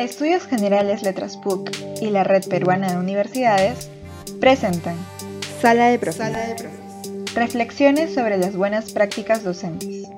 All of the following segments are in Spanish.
Estudios Generales Letras PUC y la Red Peruana de Universidades presentan Sala de Profes. Reflexiones sobre las buenas prácticas docentes.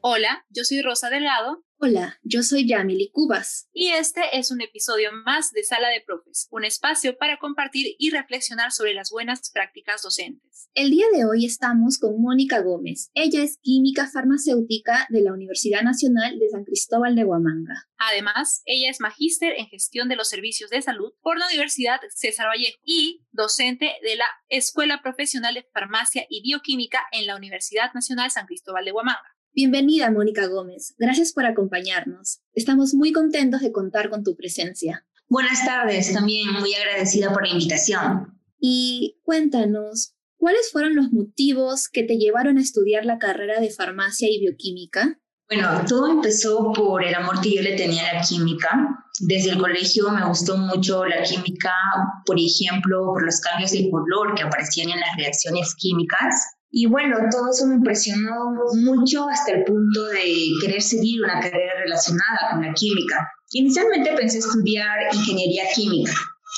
Hola, yo soy Rosa Delgado Hola, yo soy Yamili Cubas. y este es un episodio más de Sala de Profes, un espacio para compartir y reflexionar sobre las buenas prácticas docentes. El día de hoy estamos con Mónica Gómez. Ella es química farmacéutica de la Universidad Nacional de San Cristóbal de Huamanga. Además, ella es magíster en gestión de los servicios de salud por la Universidad César Vallejo y docente de la Escuela Profesional de Farmacia y Bioquímica en la Universidad Nacional San Cristóbal de Huamanga. Bienvenida, Mónica Gómez. Gracias por acompañarnos. Estamos muy contentos de contar con tu presencia. Buenas tardes, también muy agradecida por la invitación. Y cuéntanos, ¿cuáles fueron los motivos que te llevaron a estudiar la carrera de farmacia y bioquímica? Bueno, todo empezó por el amor que yo le tenía a la química. Desde el colegio me gustó mucho la química, por ejemplo, por los cambios de color que aparecían en las reacciones químicas. Y bueno, todo eso me impresionó mucho hasta el punto de querer seguir una carrera relacionada con la química. Inicialmente pensé estudiar ingeniería química.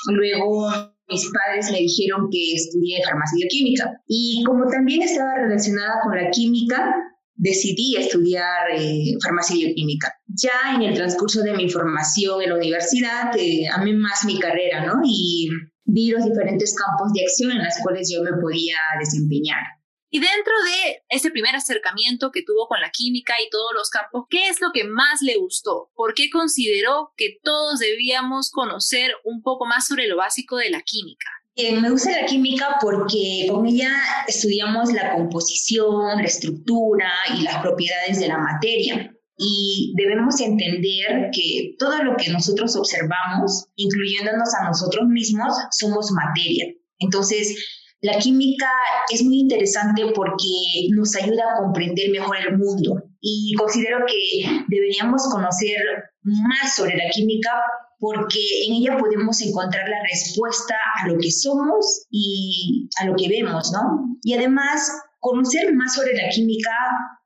Luego mis padres me dijeron que estudié farmacia bioquímica. Y como también estaba relacionada con la química, decidí estudiar eh, farmacia bioquímica. Ya en el transcurso de mi formación en la universidad, eh, amé más mi carrera, ¿no? Y vi los diferentes campos de acción en los cuales yo me podía desempeñar. Y dentro de ese primer acercamiento que tuvo con la química y todos los campos, ¿qué es lo que más le gustó? ¿Por qué consideró que todos debíamos conocer un poco más sobre lo básico de la química? Eh, me gusta la química porque con ella estudiamos la composición, la estructura y las propiedades de la materia. Y debemos entender que todo lo que nosotros observamos, incluyéndonos a nosotros mismos, somos materia. Entonces, la química es muy interesante porque nos ayuda a comprender mejor el mundo y considero que deberíamos conocer más sobre la química porque en ella podemos encontrar la respuesta a lo que somos y a lo que vemos, ¿no? Y además, conocer más sobre la química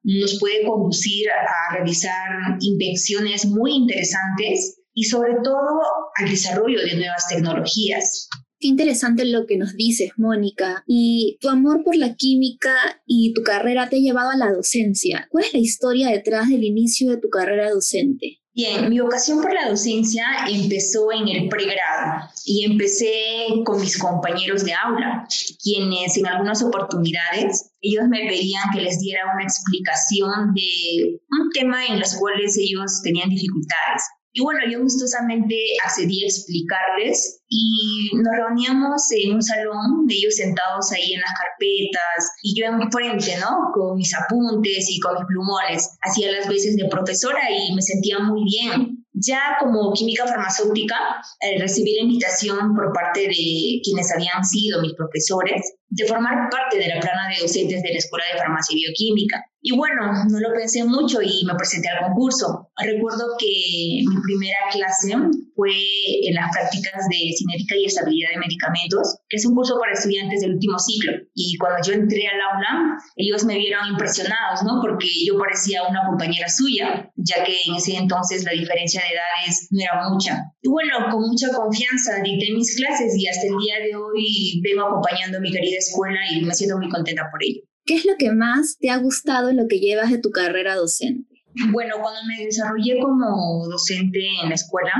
nos puede conducir a realizar invenciones muy interesantes y sobre todo al desarrollo de nuevas tecnologías. Qué interesante lo que nos dices, Mónica. Y tu amor por la química y tu carrera te ha llevado a la docencia. ¿Cuál es la historia detrás del inicio de tu carrera docente? Bien, mi vocación por la docencia empezó en el pregrado y empecé con mis compañeros de aula, quienes en algunas oportunidades ellos me pedían que les diera una explicación de un tema en los cuales ellos tenían dificultades. Y bueno, yo gustosamente accedí a explicarles y nos reuníamos en un salón, ellos sentados ahí en las carpetas y yo enfrente, ¿no? Con mis apuntes y con mis plumones. Hacía las veces de profesora y me sentía muy bien. Ya como química farmacéutica, eh, recibí la invitación por parte de quienes habían sido mis profesores de formar parte de la plana de docentes de la Escuela de Farmacia y Bioquímica. Y bueno, no lo pensé mucho y me presenté al concurso. Recuerdo que mi primera clase fue en las prácticas de cinética y estabilidad de medicamentos, que es un curso para estudiantes del último ciclo. Y cuando yo entré al aula, ellos me vieron impresionados, ¿no? Porque yo parecía una compañera suya, ya que en ese entonces la diferencia de edades no era mucha. Y bueno, con mucha confianza dicté mis clases y hasta el día de hoy vengo acompañando a mi querida escuela y me siento muy contenta por ello. ¿Qué es lo que más te ha gustado en lo que llevas de tu carrera docente? Bueno, cuando me desarrollé como docente en la escuela,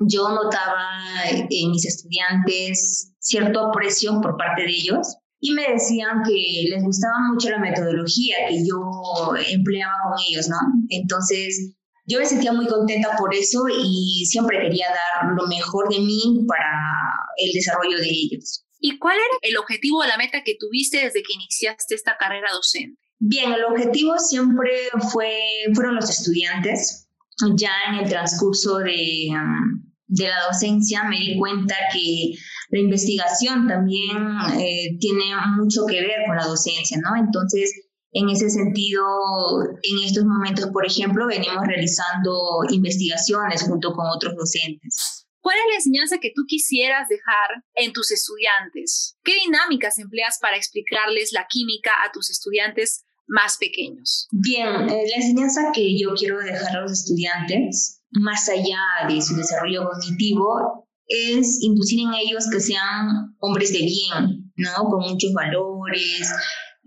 yo notaba en mis estudiantes cierto aprecio por parte de ellos y me decían que les gustaba mucho la metodología que yo empleaba con ellos, ¿no? Entonces, yo me sentía muy contenta por eso y siempre quería dar lo mejor de mí para el desarrollo de ellos. ¿Y cuál era el objetivo o la meta que tuviste desde que iniciaste esta carrera docente? Bien, el objetivo siempre fue, fueron los estudiantes. Ya en el transcurso de, de la docencia me di cuenta que la investigación también eh, tiene mucho que ver con la docencia, ¿no? Entonces, en ese sentido, en estos momentos, por ejemplo, venimos realizando investigaciones junto con otros docentes. ¿Cuál es la enseñanza que tú quisieras dejar en tus estudiantes? ¿Qué dinámicas empleas para explicarles la química a tus estudiantes más pequeños? Bien, eh, la enseñanza que yo quiero dejar a los estudiantes más allá de su desarrollo cognitivo, es inducir en ellos que sean hombres de bien, ¿no? Con muchos valores,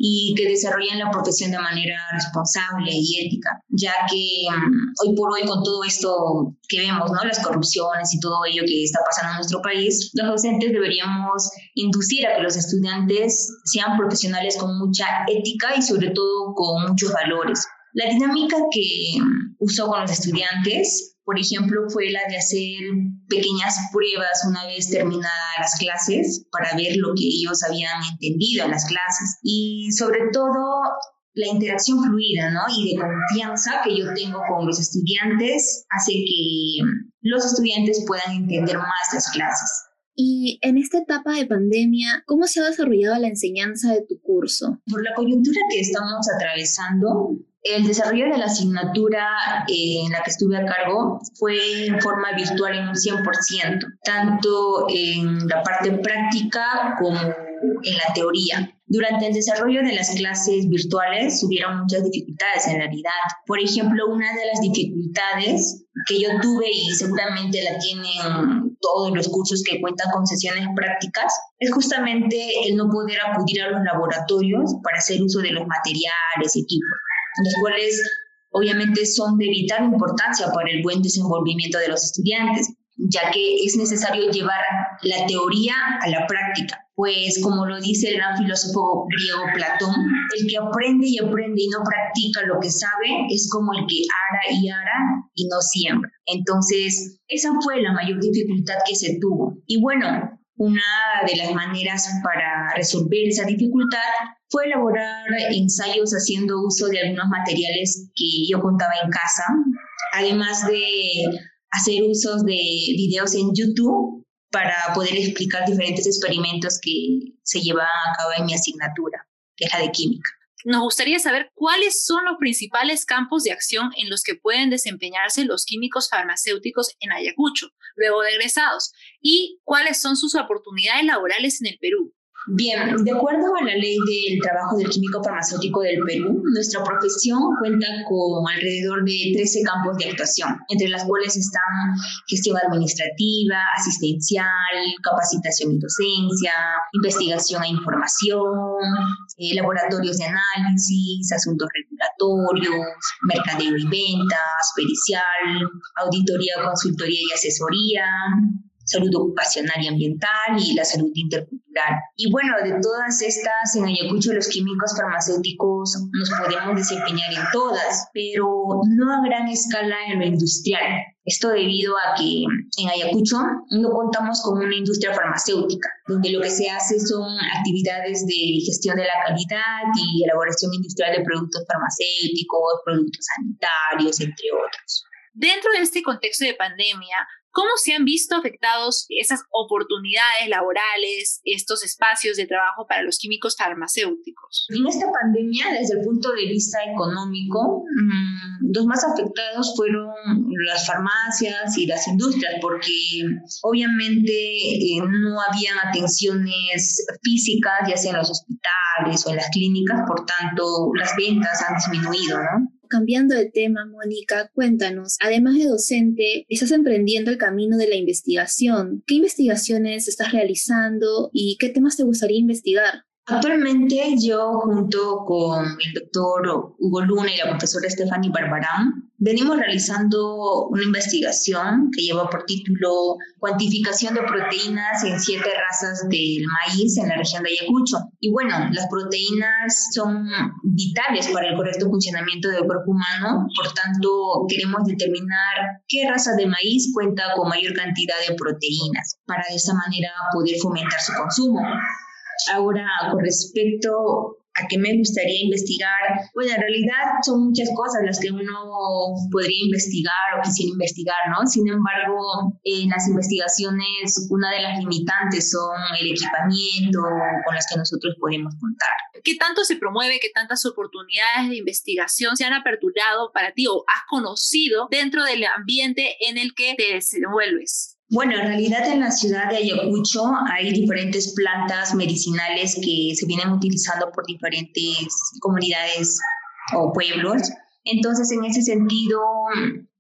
y que desarrollen la profesión de manera responsable y ética, ya que mm, hoy por hoy con todo esto que vemos, ¿no? las corrupciones y todo ello que está pasando en nuestro país, los docentes deberíamos inducir a que los estudiantes sean profesionales con mucha ética y sobre todo con muchos valores. La dinámica que mm, usó con los estudiantes por ejemplo, fue la de hacer pequeñas pruebas una vez terminadas las clases para ver lo que ellos habían entendido en las clases. Y sobre todo la interacción fluida ¿no? y de confianza que yo tengo con los estudiantes hace que los estudiantes puedan entender más las clases. Y en esta etapa de pandemia, ¿cómo se ha desarrollado la enseñanza de tu curso? Por la coyuntura que estamos atravesando, el desarrollo de la asignatura en la que estuve a cargo fue en forma virtual en un 100%, tanto en la parte práctica como en la teoría. Durante el desarrollo de las clases virtuales hubieron muchas dificultades en realidad. Por ejemplo, una de las dificultades que yo tuve y seguramente la tienen todos los cursos que cuentan con sesiones prácticas es justamente el no poder acudir a los laboratorios para hacer uso de los materiales, equipos los cuales obviamente son de vital importancia para el buen desenvolvimiento de los estudiantes, ya que es necesario llevar la teoría a la práctica. Pues como lo dice el gran filósofo griego Platón, el que aprende y aprende y no practica lo que sabe es como el que ara y ara y no siembra. Entonces, esa fue la mayor dificultad que se tuvo. Y bueno, una de las maneras para resolver esa dificultad fue elaborar ensayos haciendo uso de algunos materiales que yo contaba en casa, además de hacer usos de videos en YouTube para poder explicar diferentes experimentos que se llevan a cabo en mi asignatura, que es la de química. Nos gustaría saber cuáles son los principales campos de acción en los que pueden desempeñarse los químicos farmacéuticos en Ayacucho, luego de egresados, y cuáles son sus oportunidades laborales en el Perú. Bien, de acuerdo a la ley del trabajo del químico farmacéutico del Perú, nuestra profesión cuenta con alrededor de 13 campos de actuación, entre las cuales están gestión administrativa, asistencial, capacitación y docencia, investigación e información, eh, laboratorios de análisis, asuntos regulatorios, mercadeo y ventas, pericial, auditoría, consultoría y asesoría, salud ocupacional y ambiental y la salud intercultural. Y bueno, de todas estas, en Ayacucho los químicos farmacéuticos nos podemos desempeñar en todas, pero no a gran escala en lo industrial. Esto debido a que en Ayacucho no contamos con una industria farmacéutica, donde lo que se hace son actividades de gestión de la calidad y elaboración industrial de productos farmacéuticos, productos sanitarios, entre otros. Dentro de este contexto de pandemia, ¿Cómo se han visto afectados esas oportunidades laborales, estos espacios de trabajo para los químicos farmacéuticos? En esta pandemia, desde el punto de vista económico, los más afectados fueron las farmacias y las industrias, porque obviamente eh, no habían atenciones físicas, ya sea en los hospitales o en las clínicas, por tanto, las ventas han disminuido, ¿no? Cambiando de tema, Mónica, cuéntanos, además de docente, estás emprendiendo el camino de la investigación. ¿Qué investigaciones estás realizando y qué temas te gustaría investigar? Actualmente yo junto con el doctor Hugo Luna y la profesora Stephanie Barbarán venimos realizando una investigación que lleva por título Cuantificación de proteínas en siete razas del maíz en la región de Ayacucho. Y bueno, las proteínas son vitales para el correcto funcionamiento del cuerpo humano, por tanto queremos determinar qué raza de maíz cuenta con mayor cantidad de proteínas para de esa manera poder fomentar su consumo. Ahora, con respecto a qué me gustaría investigar, bueno, en realidad son muchas cosas las que uno podría investigar o quisiera investigar, ¿no? Sin embargo, en las investigaciones, una de las limitantes son el equipamiento con las que nosotros podemos contar. ¿Qué tanto se promueve, qué tantas oportunidades de investigación se han aperturado para ti o has conocido dentro del ambiente en el que te desenvuelves? Bueno, en realidad en la ciudad de Ayacucho hay diferentes plantas medicinales que se vienen utilizando por diferentes comunidades o pueblos. Entonces, en ese sentido,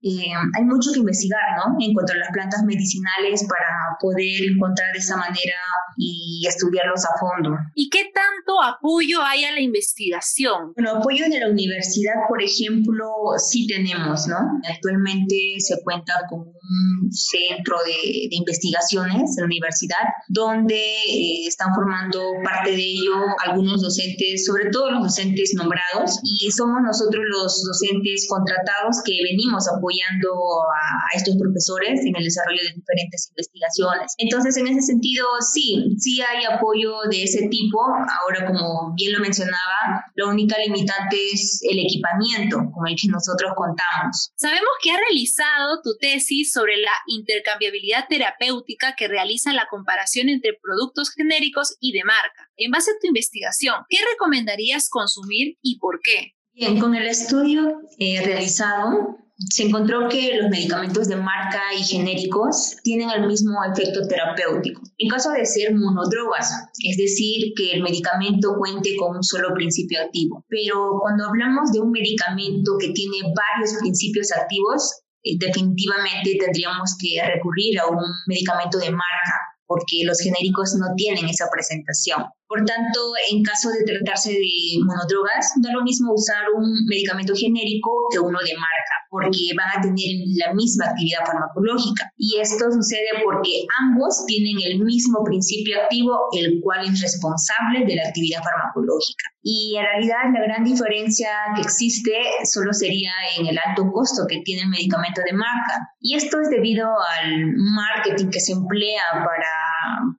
eh, hay mucho que investigar, ¿no? En cuanto a las plantas medicinales para poder encontrar de esa manera y estudiarlos a fondo. ¿Y qué tanto apoyo hay a la investigación? Bueno, apoyo de la universidad, por ejemplo, sí tenemos, ¿no? Actualmente se cuenta con un centro de, de investigaciones en la universidad donde eh, están formando parte de ello algunos docentes, sobre todo los docentes nombrados, y somos nosotros los docentes contratados que venimos apoyando a, a estos profesores en el desarrollo de diferentes investigaciones. Entonces, en ese sentido, sí, sí hay apoyo de ese tipo. Ahora, como bien lo mencionaba, la única limitante es el equipamiento con el que nosotros contamos. Sabemos que has realizado tu tesis sobre la intercambiabilidad terapéutica que realiza la comparación entre productos genéricos y de marca. En base a tu investigación, ¿qué recomendarías consumir y por qué? Bien, con el estudio eh, realizado, se encontró que los medicamentos de marca y genéricos tienen el mismo efecto terapéutico. En caso de ser monodrogas, es decir, que el medicamento cuente con un solo principio activo. Pero cuando hablamos de un medicamento que tiene varios principios activos, definitivamente tendríamos que recurrir a un medicamento de marca porque los genéricos no tienen esa presentación. Por tanto, en caso de tratarse de monodrogas, no lo mismo usar un medicamento genérico que uno de marca, porque van a tener la misma actividad farmacológica. Y esto sucede porque ambos tienen el mismo principio activo, el cual es responsable de la actividad farmacológica. Y en realidad la gran diferencia que existe solo sería en el alto costo que tiene el medicamento de marca. Y esto es debido al marketing que se emplea para,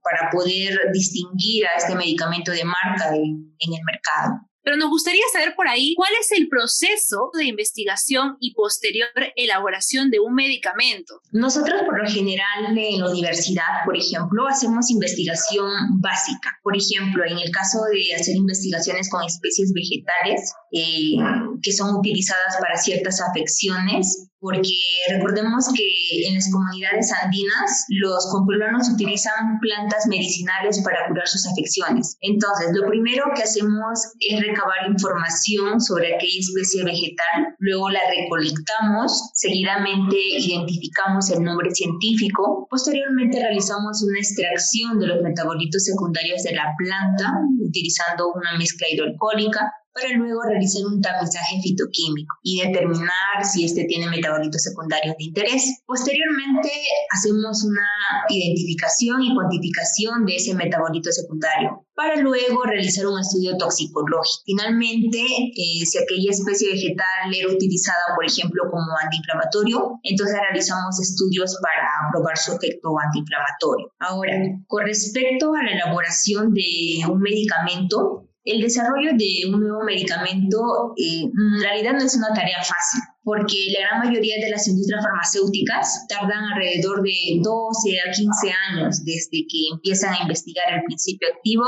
para poder distinguir a este medicamento de marca en, en el mercado. Pero nos gustaría saber por ahí cuál es el proceso de investigación y posterior elaboración de un medicamento. Nosotros por lo general en la universidad, por ejemplo, hacemos investigación básica. Por ejemplo, en el caso de hacer investigaciones con especies vegetales eh, que son utilizadas para ciertas afecciones, porque recordemos que en las comunidades andinas los compulanos utilizan plantas medicinales para curar sus afecciones. Entonces, lo primero que hacemos es recabar información sobre aquella especie vegetal, luego la recolectamos, seguidamente identificamos el nombre científico, posteriormente realizamos una extracción de los metabolitos secundarios de la planta utilizando una mezcla hidroalcohólica, para luego realizar un tamizaje fitoquímico y determinar si este tiene metabolitos secundarios de interés. Posteriormente, hacemos una identificación y cuantificación de ese metabolito secundario para luego realizar un estudio toxicológico. Finalmente, eh, si aquella especie vegetal era utilizada, por ejemplo, como antiinflamatorio, entonces realizamos estudios para probar su efecto antiinflamatorio. Ahora, con respecto a la elaboración de un medicamento, el desarrollo de un nuevo medicamento eh, en realidad no es una tarea fácil, porque la gran mayoría de las industrias farmacéuticas tardan alrededor de 12 a 15 años desde que empiezan a investigar el principio activo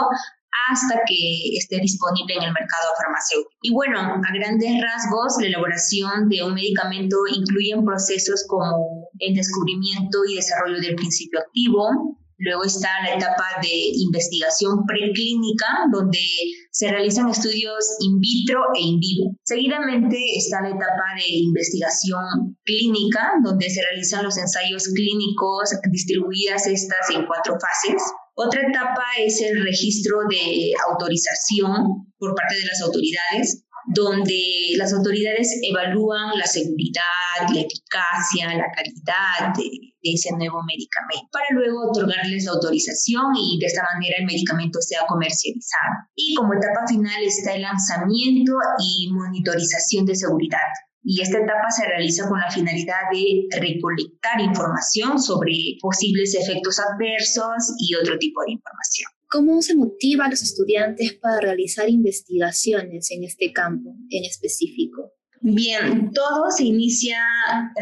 hasta que esté disponible en el mercado farmacéutico. Y bueno, a grandes rasgos, la elaboración de un medicamento incluye procesos como el descubrimiento y desarrollo del principio activo, Luego está la etapa de investigación preclínica, donde se realizan estudios in vitro e in vivo. Seguidamente está la etapa de investigación clínica, donde se realizan los ensayos clínicos, distribuidas estas en cuatro fases. Otra etapa es el registro de autorización por parte de las autoridades, donde las autoridades evalúan la seguridad, la eficacia, la calidad de, ese nuevo medicamento, para luego otorgarles la autorización y de esta manera el medicamento sea comercializado. Y como etapa final está el lanzamiento y monitorización de seguridad. Y esta etapa se realiza con la finalidad de recolectar información sobre posibles efectos adversos y otro tipo de información. ¿Cómo se motiva a los estudiantes para realizar investigaciones en este campo en específico? Bien, todo se inicia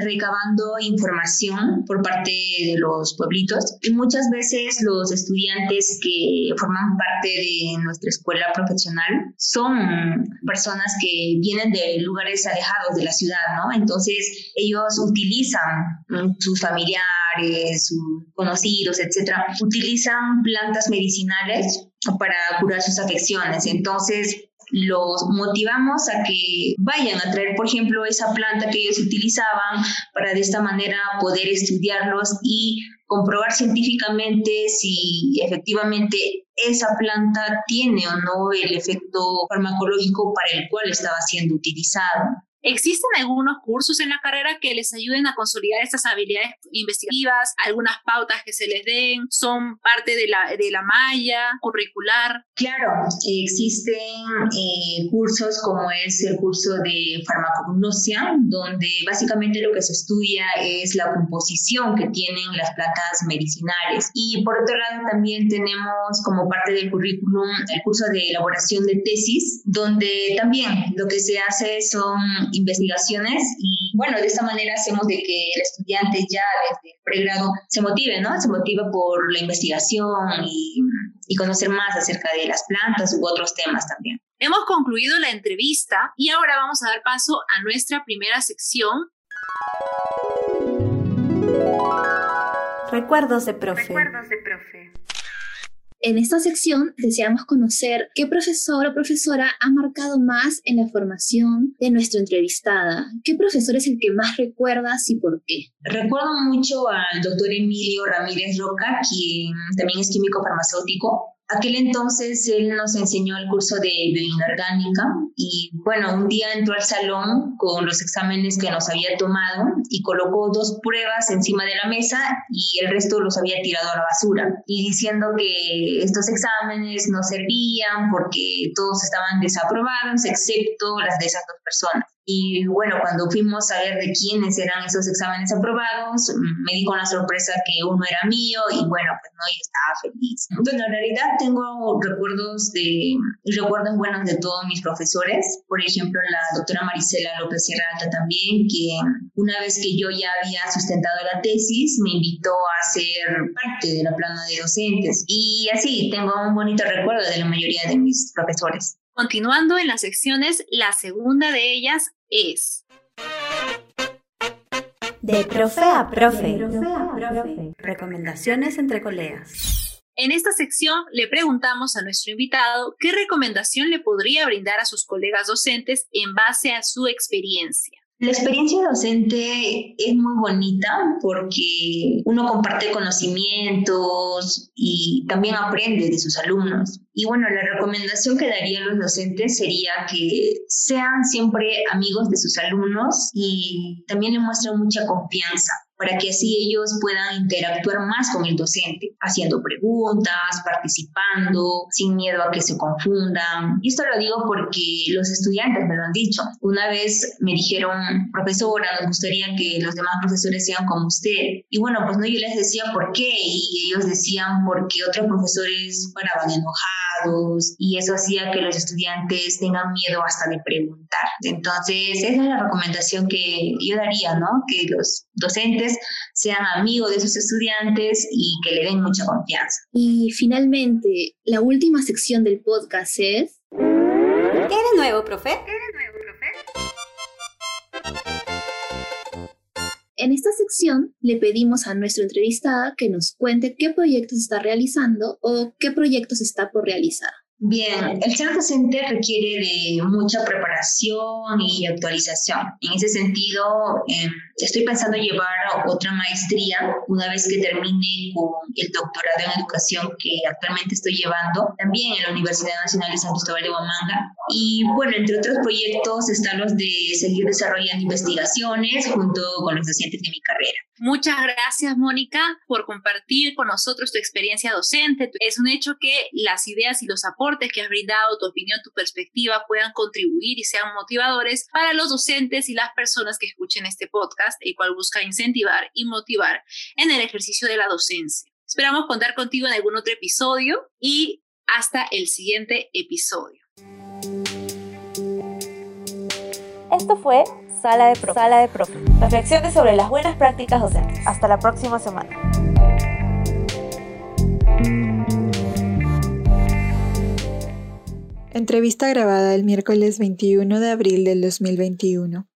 recabando información por parte de los pueblitos y muchas veces los estudiantes que forman parte de nuestra escuela profesional son personas que vienen de lugares alejados de la ciudad, ¿no? Entonces ellos utilizan sus familiares, sus conocidos, etcétera, utilizan plantas medicinales para curar sus afecciones. Entonces, los motivamos a que vayan a traer, por ejemplo, esa planta que ellos utilizaban para de esta manera poder estudiarlos y comprobar científicamente si efectivamente esa planta tiene o no el efecto farmacológico para el cual estaba siendo utilizado. ¿Existen algunos cursos en la carrera que les ayuden a consolidar estas habilidades investigativas? ¿Algunas pautas que se les den? ¿Son parte de la, de la malla curricular? Claro, existen eh, cursos como es el curso de farmacognosia, donde básicamente lo que se estudia es la composición que tienen las plantas medicinales. Y por otro lado también tenemos como parte del currículum el curso de elaboración de tesis, donde también lo que se hace son investigaciones y bueno, de esta manera hacemos de que el estudiante ya desde el pregrado se motive, ¿no? Se motiva por la investigación y, y conocer más acerca de las plantas u otros temas también. Hemos concluido la entrevista y ahora vamos a dar paso a nuestra primera sección. Recuerdos de profe. Recuerdos de profe. En esta sección deseamos conocer qué profesor o profesora ha marcado más en la formación de nuestra entrevistada. ¿Qué profesor es el que más recuerdas y por qué? Recuerdo mucho al doctor Emilio Ramírez Roca, quien también es químico farmacéutico Aquel entonces él nos enseñó el curso de bioinorgánica y bueno, un día entró al salón con los exámenes que nos había tomado y colocó dos pruebas encima de la mesa y el resto los había tirado a la basura y diciendo que estos exámenes no servían porque todos estaban desaprobados excepto las de esas dos personas. Y bueno, cuando fuimos a ver de quiénes eran esos exámenes aprobados, me di con la sorpresa que uno era mío y bueno, pues no, y estaba feliz. Bueno, en realidad tengo recuerdos de, recuerdos buenos de todos mis profesores. Por ejemplo, la doctora Marisela López Sierra Alta también, que una vez que yo ya había sustentado la tesis, me invitó a ser parte de la plana de docentes. Y así, tengo un bonito recuerdo de la mayoría de mis profesores. Continuando en las secciones, la segunda de ellas es... De profe a profe. Recomendaciones entre colegas. En esta sección le preguntamos a nuestro invitado qué recomendación le podría brindar a sus colegas docentes en base a su experiencia. La experiencia docente es muy bonita porque uno comparte conocimientos y también aprende de sus alumnos. Y bueno, la recomendación que daría a los docentes sería que sean siempre amigos de sus alumnos y también le muestren mucha confianza para que así ellos puedan interactuar más con el docente, haciendo preguntas, participando, sin miedo a que se confundan. Y esto lo digo porque los estudiantes me lo han dicho. Una vez me dijeron, profesora, nos gustaría que los demás profesores sean como usted. Y bueno, pues no, yo les decía por qué y ellos decían porque otros profesores paraban enojados y eso hacía que los estudiantes tengan miedo hasta de preguntar. Entonces, esa es la recomendación que yo daría, ¿no? Que los docentes sean amigos de sus estudiantes y que le den mucha confianza. Y finalmente, la última sección del podcast es... ¿Qué de nuevo, profe? ¿Qué de nuevo, profe? En esta sección le pedimos a nuestra entrevistada que nos cuente qué proyectos está realizando o qué proyectos está por realizar. Bien, el ser docente requiere de mucha preparación y actualización. En ese sentido, em, estoy pensando llevar otra maestría una vez que termine con el doctorado en educación que actualmente estoy llevando, también en la Universidad Nacional de San Cristóbal de Huamanga. Y bueno, entre otros proyectos están los de seguir desarrollando investigaciones junto con los docentes de mi carrera. Muchas gracias, Mónica, por compartir con nosotros tu experiencia docente. Es un hecho que las ideas y los aportes que has brindado, tu opinión, tu perspectiva, puedan contribuir y sean motivadores para los docentes y las personas que escuchen este podcast, el cual busca incentivar y motivar en el ejercicio de la docencia. Esperamos contar contigo en algún otro episodio y hasta el siguiente episodio. Esto fue Sala de Profe. Sala de Profe. Reflexiones sobre las buenas prácticas docentes. Hasta la próxima semana. Entrevista grabada el miércoles 21 de abril del 2021.